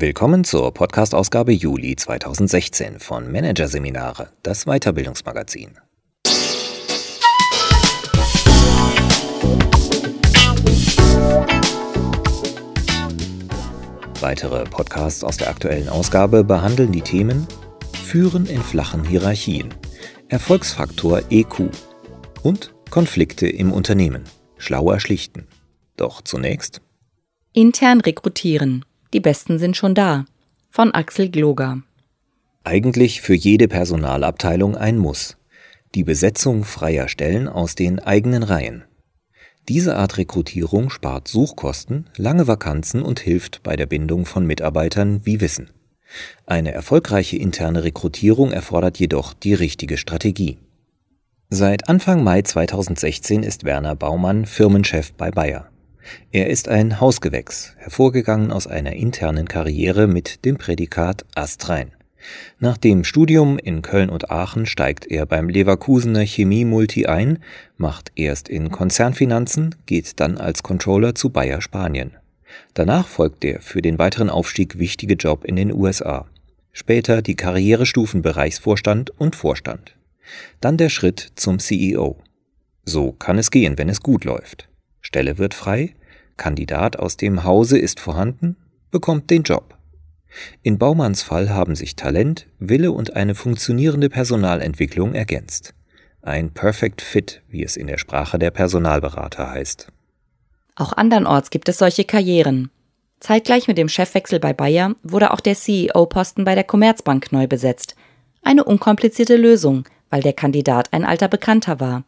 Willkommen zur Podcast-Ausgabe Juli 2016 von Managerseminare, das Weiterbildungsmagazin. Weitere Podcasts aus der aktuellen Ausgabe behandeln die Themen Führen in flachen Hierarchien, Erfolgsfaktor EQ und Konflikte im Unternehmen, schlauer schlichten. Doch zunächst Intern rekrutieren. Die Besten sind schon da. Von Axel Gloger. Eigentlich für jede Personalabteilung ein Muss. Die Besetzung freier Stellen aus den eigenen Reihen. Diese Art Rekrutierung spart Suchkosten, lange Vakanzen und hilft bei der Bindung von Mitarbeitern wie Wissen. Eine erfolgreiche interne Rekrutierung erfordert jedoch die richtige Strategie. Seit Anfang Mai 2016 ist Werner Baumann Firmenchef bei Bayer. Er ist ein Hausgewächs, hervorgegangen aus einer internen Karriere mit dem Prädikat Astrein. Nach dem Studium in Köln und Aachen steigt er beim Leverkusener Chemie-Multi ein, macht erst in Konzernfinanzen, geht dann als Controller zu Bayer Spanien. Danach folgt der für den weiteren Aufstieg wichtige Job in den USA. Später die Karrierestufen Bereichsvorstand und Vorstand. Dann der Schritt zum CEO. So kann es gehen, wenn es gut läuft. Stelle wird frei, Kandidat aus dem Hause ist vorhanden, bekommt den Job. In Baumanns Fall haben sich Talent, Wille und eine funktionierende Personalentwicklung ergänzt. Ein Perfect Fit, wie es in der Sprache der Personalberater heißt. Auch andernorts gibt es solche Karrieren. Zeitgleich mit dem Chefwechsel bei Bayer wurde auch der CEO-Posten bei der Commerzbank neu besetzt. Eine unkomplizierte Lösung, weil der Kandidat ein alter Bekannter war.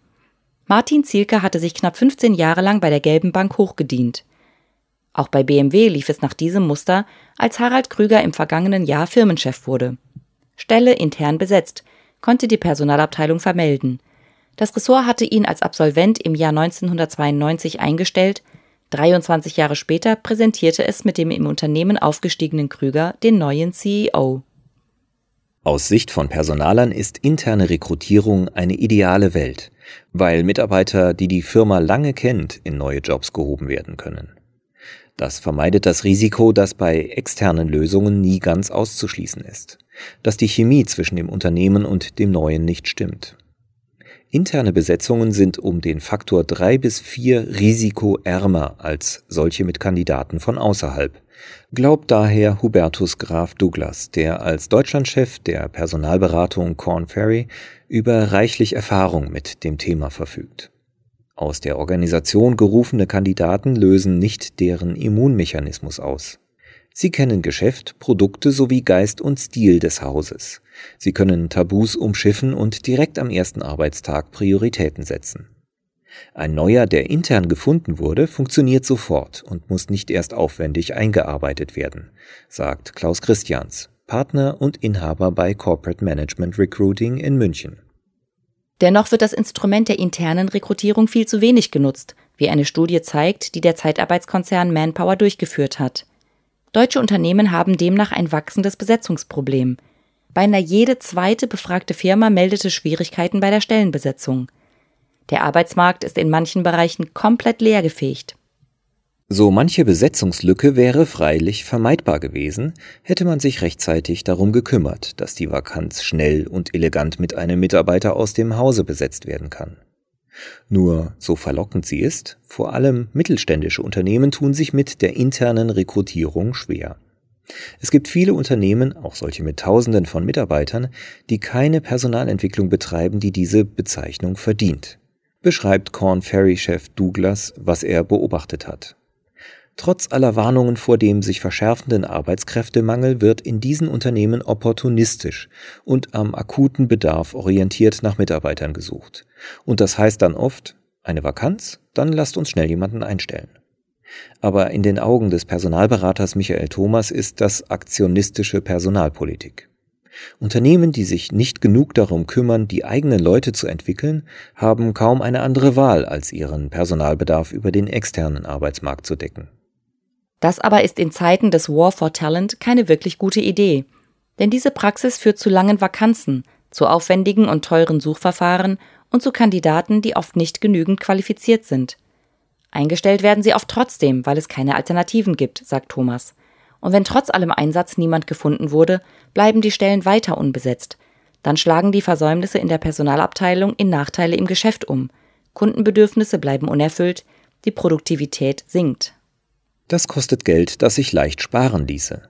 Martin Zielke hatte sich knapp 15 Jahre lang bei der Gelben Bank hochgedient. Auch bei BMW lief es nach diesem Muster, als Harald Krüger im vergangenen Jahr Firmenchef wurde. Stelle intern besetzt, konnte die Personalabteilung vermelden. Das Ressort hatte ihn als Absolvent im Jahr 1992 eingestellt, 23 Jahre später präsentierte es mit dem im Unternehmen aufgestiegenen Krüger den neuen CEO. Aus Sicht von Personalern ist interne Rekrutierung eine ideale Welt, weil Mitarbeiter, die die Firma lange kennt, in neue Jobs gehoben werden können. Das vermeidet das Risiko, dass bei externen Lösungen nie ganz auszuschließen ist, dass die Chemie zwischen dem Unternehmen und dem Neuen nicht stimmt. Interne Besetzungen sind um den Faktor drei bis vier risikoärmer als solche mit Kandidaten von außerhalb, glaubt daher Hubertus Graf Douglas, der als Deutschlandchef der Personalberatung Corn Ferry über reichlich Erfahrung mit dem Thema verfügt. Aus der Organisation gerufene Kandidaten lösen nicht deren Immunmechanismus aus. Sie kennen Geschäft, Produkte sowie Geist und Stil des Hauses. Sie können Tabus umschiffen und direkt am ersten Arbeitstag Prioritäten setzen. Ein neuer, der intern gefunden wurde, funktioniert sofort und muss nicht erst aufwendig eingearbeitet werden, sagt Klaus Christians, Partner und Inhaber bei Corporate Management Recruiting in München. Dennoch wird das Instrument der internen Rekrutierung viel zu wenig genutzt, wie eine Studie zeigt, die der Zeitarbeitskonzern Manpower durchgeführt hat. Deutsche Unternehmen haben demnach ein wachsendes Besetzungsproblem. Beinahe jede zweite befragte Firma meldete Schwierigkeiten bei der Stellenbesetzung. Der Arbeitsmarkt ist in manchen Bereichen komplett leergefegt. So manche Besetzungslücke wäre freilich vermeidbar gewesen, hätte man sich rechtzeitig darum gekümmert, dass die Vakanz schnell und elegant mit einem Mitarbeiter aus dem Hause besetzt werden kann. Nur, so verlockend sie ist, vor allem mittelständische Unternehmen tun sich mit der internen Rekrutierung schwer. Es gibt viele Unternehmen, auch solche mit Tausenden von Mitarbeitern, die keine Personalentwicklung betreiben, die diese Bezeichnung verdient beschreibt Corn Ferry-Chef Douglas, was er beobachtet hat. Trotz aller Warnungen vor dem sich verschärfenden Arbeitskräftemangel wird in diesen Unternehmen opportunistisch und am akuten Bedarf orientiert nach Mitarbeitern gesucht. Und das heißt dann oft, eine Vakanz? Dann lasst uns schnell jemanden einstellen. Aber in den Augen des Personalberaters Michael Thomas ist das aktionistische Personalpolitik. Unternehmen, die sich nicht genug darum kümmern, die eigenen Leute zu entwickeln, haben kaum eine andere Wahl, als ihren Personalbedarf über den externen Arbeitsmarkt zu decken. Das aber ist in Zeiten des War for Talent keine wirklich gute Idee. Denn diese Praxis führt zu langen Vakanzen, zu aufwendigen und teuren Suchverfahren und zu Kandidaten, die oft nicht genügend qualifiziert sind. Eingestellt werden sie oft trotzdem, weil es keine Alternativen gibt, sagt Thomas. Und wenn trotz allem Einsatz niemand gefunden wurde, bleiben die Stellen weiter unbesetzt. Dann schlagen die Versäumnisse in der Personalabteilung in Nachteile im Geschäft um. Kundenbedürfnisse bleiben unerfüllt, die Produktivität sinkt. Das kostet Geld, das sich leicht sparen ließe.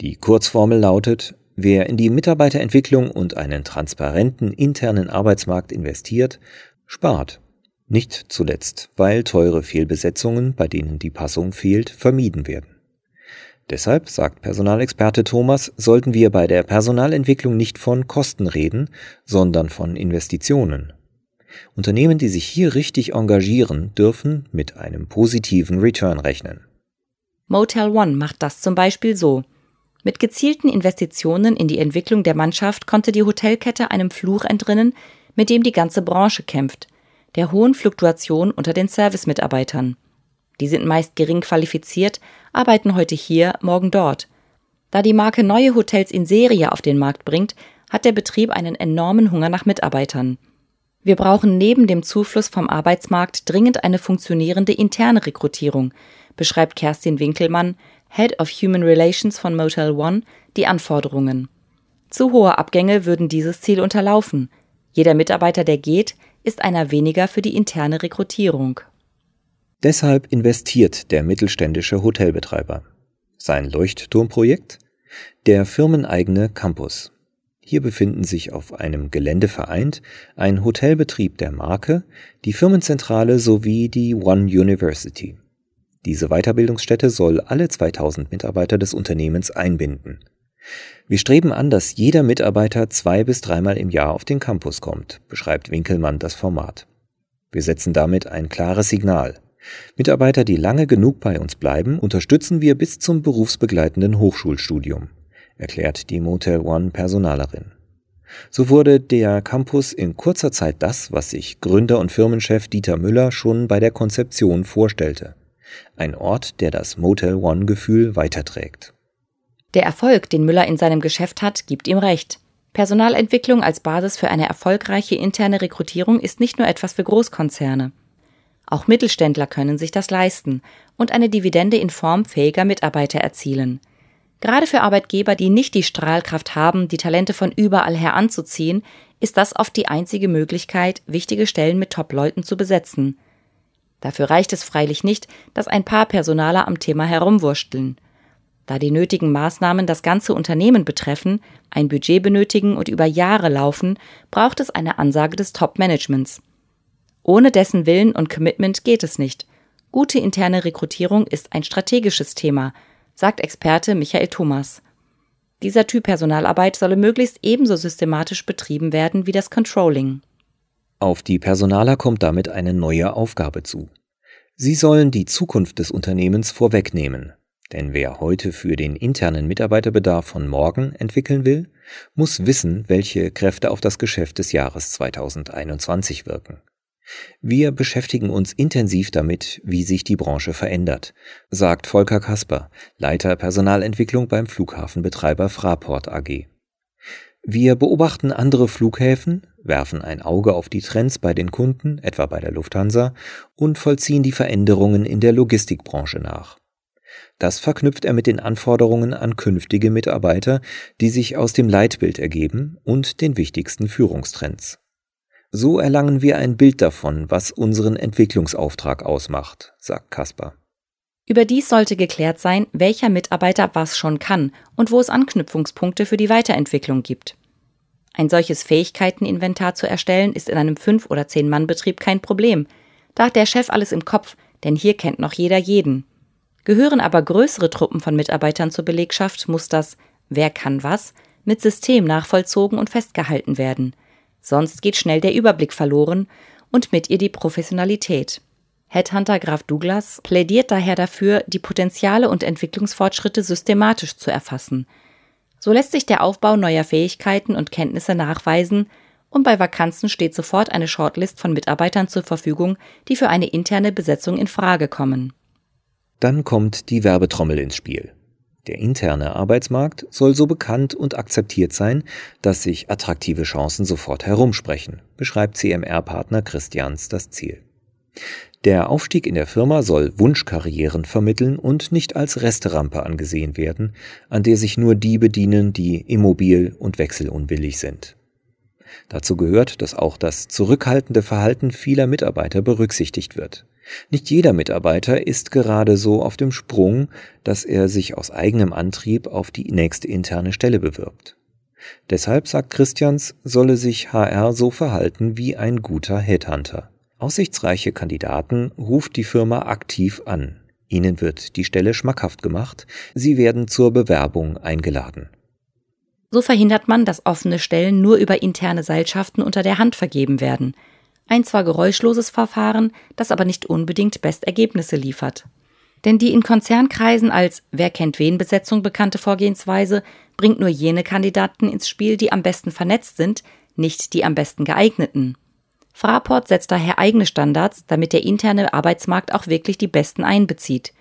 Die Kurzformel lautet, wer in die Mitarbeiterentwicklung und einen transparenten internen Arbeitsmarkt investiert, spart. Nicht zuletzt, weil teure Fehlbesetzungen, bei denen die Passung fehlt, vermieden werden. Deshalb, sagt Personalexperte Thomas, sollten wir bei der Personalentwicklung nicht von Kosten reden, sondern von Investitionen. Unternehmen, die sich hier richtig engagieren, dürfen mit einem positiven Return rechnen. Motel One macht das zum Beispiel so. Mit gezielten Investitionen in die Entwicklung der Mannschaft konnte die Hotelkette einem Fluch entrinnen, mit dem die ganze Branche kämpft, der hohen Fluktuation unter den Servicemitarbeitern. Die sind meist gering qualifiziert, arbeiten heute hier, morgen dort. Da die Marke neue Hotels in Serie auf den Markt bringt, hat der Betrieb einen enormen Hunger nach Mitarbeitern. Wir brauchen neben dem Zufluss vom Arbeitsmarkt dringend eine funktionierende interne Rekrutierung, beschreibt Kerstin Winkelmann, Head of Human Relations von Motel One, die Anforderungen. Zu hohe Abgänge würden dieses Ziel unterlaufen. Jeder Mitarbeiter, der geht, ist einer weniger für die interne Rekrutierung. Deshalb investiert der mittelständische Hotelbetreiber. Sein Leuchtturmprojekt? Der firmeneigene Campus. Hier befinden sich auf einem Gelände vereint ein Hotelbetrieb der Marke, die Firmenzentrale sowie die One University. Diese Weiterbildungsstätte soll alle 2000 Mitarbeiter des Unternehmens einbinden. Wir streben an, dass jeder Mitarbeiter zwei bis dreimal im Jahr auf den Campus kommt, beschreibt Winkelmann das Format. Wir setzen damit ein klares Signal. Mitarbeiter, die lange genug bei uns bleiben, unterstützen wir bis zum berufsbegleitenden Hochschulstudium, erklärt die Motel One Personalerin. So wurde der Campus in kurzer Zeit das, was sich Gründer und Firmenchef Dieter Müller schon bei der Konzeption vorstellte. Ein Ort, der das Motel One Gefühl weiterträgt. Der Erfolg, den Müller in seinem Geschäft hat, gibt ihm recht. Personalentwicklung als Basis für eine erfolgreiche interne Rekrutierung ist nicht nur etwas für Großkonzerne. Auch Mittelständler können sich das leisten und eine Dividende in Form fähiger Mitarbeiter erzielen. Gerade für Arbeitgeber, die nicht die Strahlkraft haben, die Talente von überall her anzuziehen, ist das oft die einzige Möglichkeit, wichtige Stellen mit Top-Leuten zu besetzen. Dafür reicht es freilich nicht, dass ein paar Personaler am Thema herumwursteln. Da die nötigen Maßnahmen das ganze Unternehmen betreffen, ein Budget benötigen und über Jahre laufen, braucht es eine Ansage des Top-Managements. Ohne dessen Willen und Commitment geht es nicht. Gute interne Rekrutierung ist ein strategisches Thema, sagt Experte Michael Thomas. Dieser Typ Personalarbeit solle möglichst ebenso systematisch betrieben werden wie das Controlling. Auf die Personaler kommt damit eine neue Aufgabe zu. Sie sollen die Zukunft des Unternehmens vorwegnehmen. Denn wer heute für den internen Mitarbeiterbedarf von morgen entwickeln will, muss wissen, welche Kräfte auf das Geschäft des Jahres 2021 wirken. Wir beschäftigen uns intensiv damit, wie sich die Branche verändert, sagt Volker Kasper, Leiter Personalentwicklung beim Flughafenbetreiber Fraport AG. Wir beobachten andere Flughäfen, werfen ein Auge auf die Trends bei den Kunden, etwa bei der Lufthansa, und vollziehen die Veränderungen in der Logistikbranche nach. Das verknüpft er mit den Anforderungen an künftige Mitarbeiter, die sich aus dem Leitbild ergeben und den wichtigsten Führungstrends. So erlangen wir ein Bild davon, was unseren Entwicklungsauftrag ausmacht, sagt Kasper. Überdies sollte geklärt sein, welcher Mitarbeiter was schon kann und wo es Anknüpfungspunkte für die Weiterentwicklung gibt. Ein solches Fähigkeiteninventar zu erstellen, ist in einem 5- oder 10-Mann-Betrieb kein Problem. Da hat der Chef alles im Kopf, denn hier kennt noch jeder jeden. Gehören aber größere Truppen von Mitarbeitern zur Belegschaft, muss das Wer kann was mit System nachvollzogen und festgehalten werden. Sonst geht schnell der Überblick verloren und mit ihr die Professionalität. Headhunter Graf Douglas plädiert daher dafür, die Potenziale und Entwicklungsfortschritte systematisch zu erfassen. So lässt sich der Aufbau neuer Fähigkeiten und Kenntnisse nachweisen und bei Vakanzen steht sofort eine Shortlist von Mitarbeitern zur Verfügung, die für eine interne Besetzung in Frage kommen. Dann kommt die Werbetrommel ins Spiel. Der interne Arbeitsmarkt soll so bekannt und akzeptiert sein, dass sich attraktive Chancen sofort herumsprechen, beschreibt CMR-Partner Christians das Ziel. Der Aufstieg in der Firma soll Wunschkarrieren vermitteln und nicht als Resterampe angesehen werden, an der sich nur die bedienen, die immobil und wechselunwillig sind. Dazu gehört, dass auch das zurückhaltende Verhalten vieler Mitarbeiter berücksichtigt wird. Nicht jeder Mitarbeiter ist gerade so auf dem Sprung, dass er sich aus eigenem Antrieb auf die nächste interne Stelle bewirbt. Deshalb sagt Christians, solle sich HR so verhalten wie ein guter Headhunter. Aussichtsreiche Kandidaten ruft die Firma aktiv an. Ihnen wird die Stelle schmackhaft gemacht. Sie werden zur Bewerbung eingeladen. So verhindert man, dass offene Stellen nur über interne Seilschaften unter der Hand vergeben werden. Ein zwar geräuschloses Verfahren, das aber nicht unbedingt Bestergebnisse liefert. Denn die in Konzernkreisen als Wer kennt wen Besetzung bekannte Vorgehensweise bringt nur jene Kandidaten ins Spiel, die am besten vernetzt sind, nicht die am besten geeigneten. Fraport setzt daher eigene Standards, damit der interne Arbeitsmarkt auch wirklich die Besten einbezieht.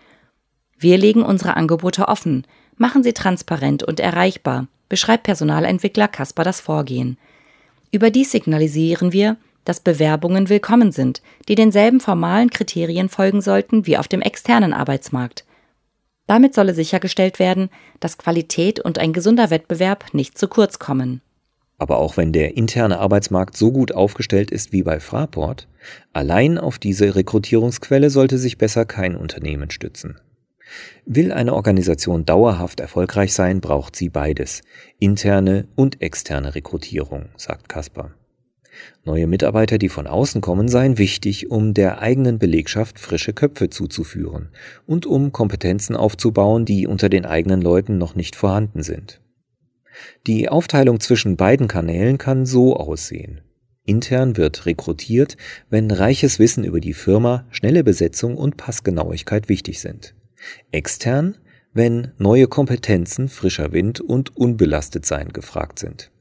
Wir legen unsere Angebote offen, machen sie transparent und erreichbar, beschreibt Personalentwickler Kasper das Vorgehen. Überdies signalisieren wir, dass Bewerbungen willkommen sind, die denselben formalen Kriterien folgen sollten wie auf dem externen Arbeitsmarkt. Damit solle sichergestellt werden, dass Qualität und ein gesunder Wettbewerb nicht zu kurz kommen. Aber auch wenn der interne Arbeitsmarkt so gut aufgestellt ist wie bei Fraport, allein auf diese Rekrutierungsquelle sollte sich besser kein Unternehmen stützen. Will eine Organisation dauerhaft erfolgreich sein, braucht sie beides, interne und externe Rekrutierung, sagt Kasper. Neue Mitarbeiter, die von außen kommen, seien wichtig, um der eigenen Belegschaft frische Köpfe zuzuführen und um Kompetenzen aufzubauen, die unter den eigenen Leuten noch nicht vorhanden sind. Die Aufteilung zwischen beiden Kanälen kann so aussehen. Intern wird rekrutiert, wenn reiches Wissen über die Firma, schnelle Besetzung und Passgenauigkeit wichtig sind. Extern, wenn neue Kompetenzen, frischer Wind und unbelastet sein gefragt sind.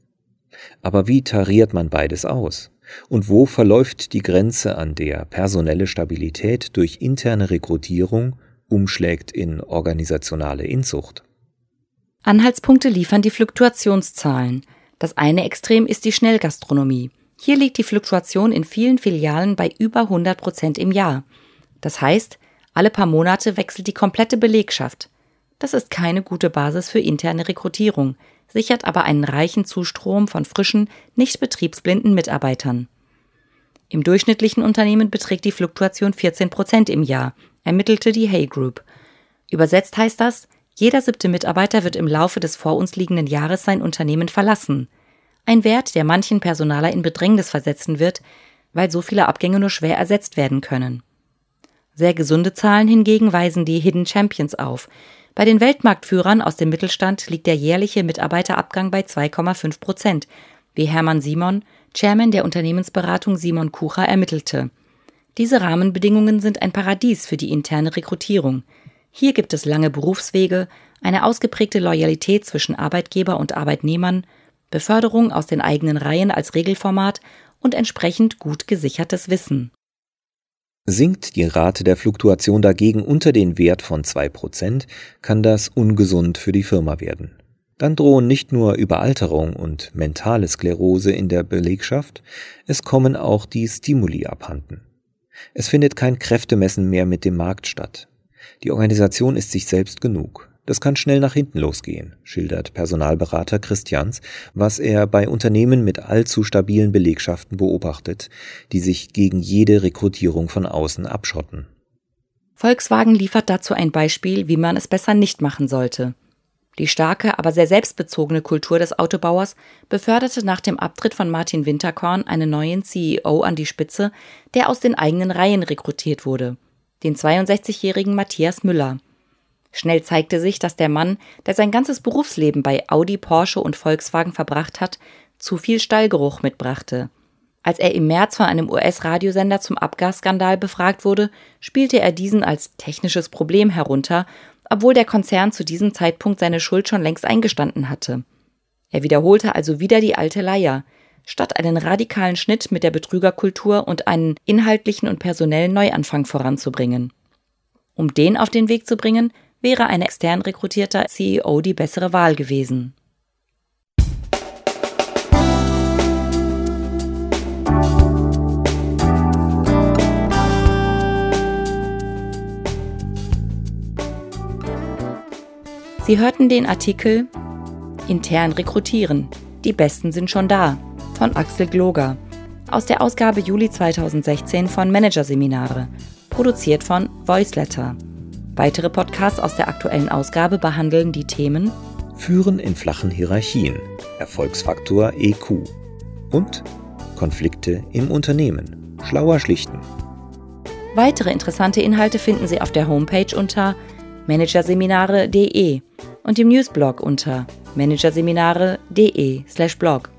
Aber wie tariert man beides aus? Und wo verläuft die Grenze, an der personelle Stabilität durch interne Rekrutierung umschlägt in organisationale Inzucht? Anhaltspunkte liefern die Fluktuationszahlen. Das eine Extrem ist die Schnellgastronomie. Hier liegt die Fluktuation in vielen Filialen bei über 100 Prozent im Jahr. Das heißt, alle paar Monate wechselt die komplette Belegschaft. Das ist keine gute Basis für interne Rekrutierung, sichert aber einen reichen Zustrom von frischen, nicht betriebsblinden Mitarbeitern. Im durchschnittlichen Unternehmen beträgt die Fluktuation 14 Prozent im Jahr, ermittelte die Hay Group. Übersetzt heißt das, jeder siebte Mitarbeiter wird im Laufe des vor uns liegenden Jahres sein Unternehmen verlassen. Ein Wert, der manchen Personaler in Bedrängnis versetzen wird, weil so viele Abgänge nur schwer ersetzt werden können. Sehr gesunde Zahlen hingegen weisen die Hidden Champions auf. Bei den Weltmarktführern aus dem Mittelstand liegt der jährliche Mitarbeiterabgang bei 2,5 Prozent, wie Hermann Simon, Chairman der Unternehmensberatung Simon Kucher, ermittelte. Diese Rahmenbedingungen sind ein Paradies für die interne Rekrutierung. Hier gibt es lange Berufswege, eine ausgeprägte Loyalität zwischen Arbeitgeber und Arbeitnehmern, Beförderung aus den eigenen Reihen als Regelformat und entsprechend gut gesichertes Wissen. Sinkt die Rate der Fluktuation dagegen unter den Wert von 2%, kann das ungesund für die Firma werden. Dann drohen nicht nur Überalterung und mentale Sklerose in der Belegschaft, es kommen auch die Stimuli abhanden. Es findet kein Kräftemessen mehr mit dem Markt statt. Die Organisation ist sich selbst genug. Das kann schnell nach hinten losgehen, schildert Personalberater Christians, was er bei Unternehmen mit allzu stabilen Belegschaften beobachtet, die sich gegen jede Rekrutierung von außen abschotten. Volkswagen liefert dazu ein Beispiel, wie man es besser nicht machen sollte. Die starke, aber sehr selbstbezogene Kultur des Autobauers beförderte nach dem Abtritt von Martin Winterkorn einen neuen CEO an die Spitze, der aus den eigenen Reihen rekrutiert wurde – den 62-jährigen Matthias Müller. Schnell zeigte sich, dass der Mann, der sein ganzes Berufsleben bei Audi, Porsche und Volkswagen verbracht hat, zu viel Stallgeruch mitbrachte. Als er im März von einem US-Radiosender zum Abgasskandal befragt wurde, spielte er diesen als technisches Problem herunter, obwohl der Konzern zu diesem Zeitpunkt seine Schuld schon längst eingestanden hatte. Er wiederholte also wieder die alte Leier statt einen radikalen Schnitt mit der Betrügerkultur und einen inhaltlichen und personellen Neuanfang voranzubringen. Um den auf den Weg zu bringen, wäre ein extern rekrutierter CEO die bessere Wahl gewesen. Sie hörten den Artikel Intern rekrutieren. Die Besten sind schon da von Axel Gloger aus der Ausgabe Juli 2016 von Managerseminare, produziert von Voiceletter. Weitere Podcasts aus der aktuellen Ausgabe behandeln die Themen Führen in flachen Hierarchien, Erfolgsfaktor EQ und Konflikte im Unternehmen, schlauer schlichten. Weitere interessante Inhalte finden Sie auf der Homepage unter managerseminare.de und im Newsblog unter managerseminare.de/blog.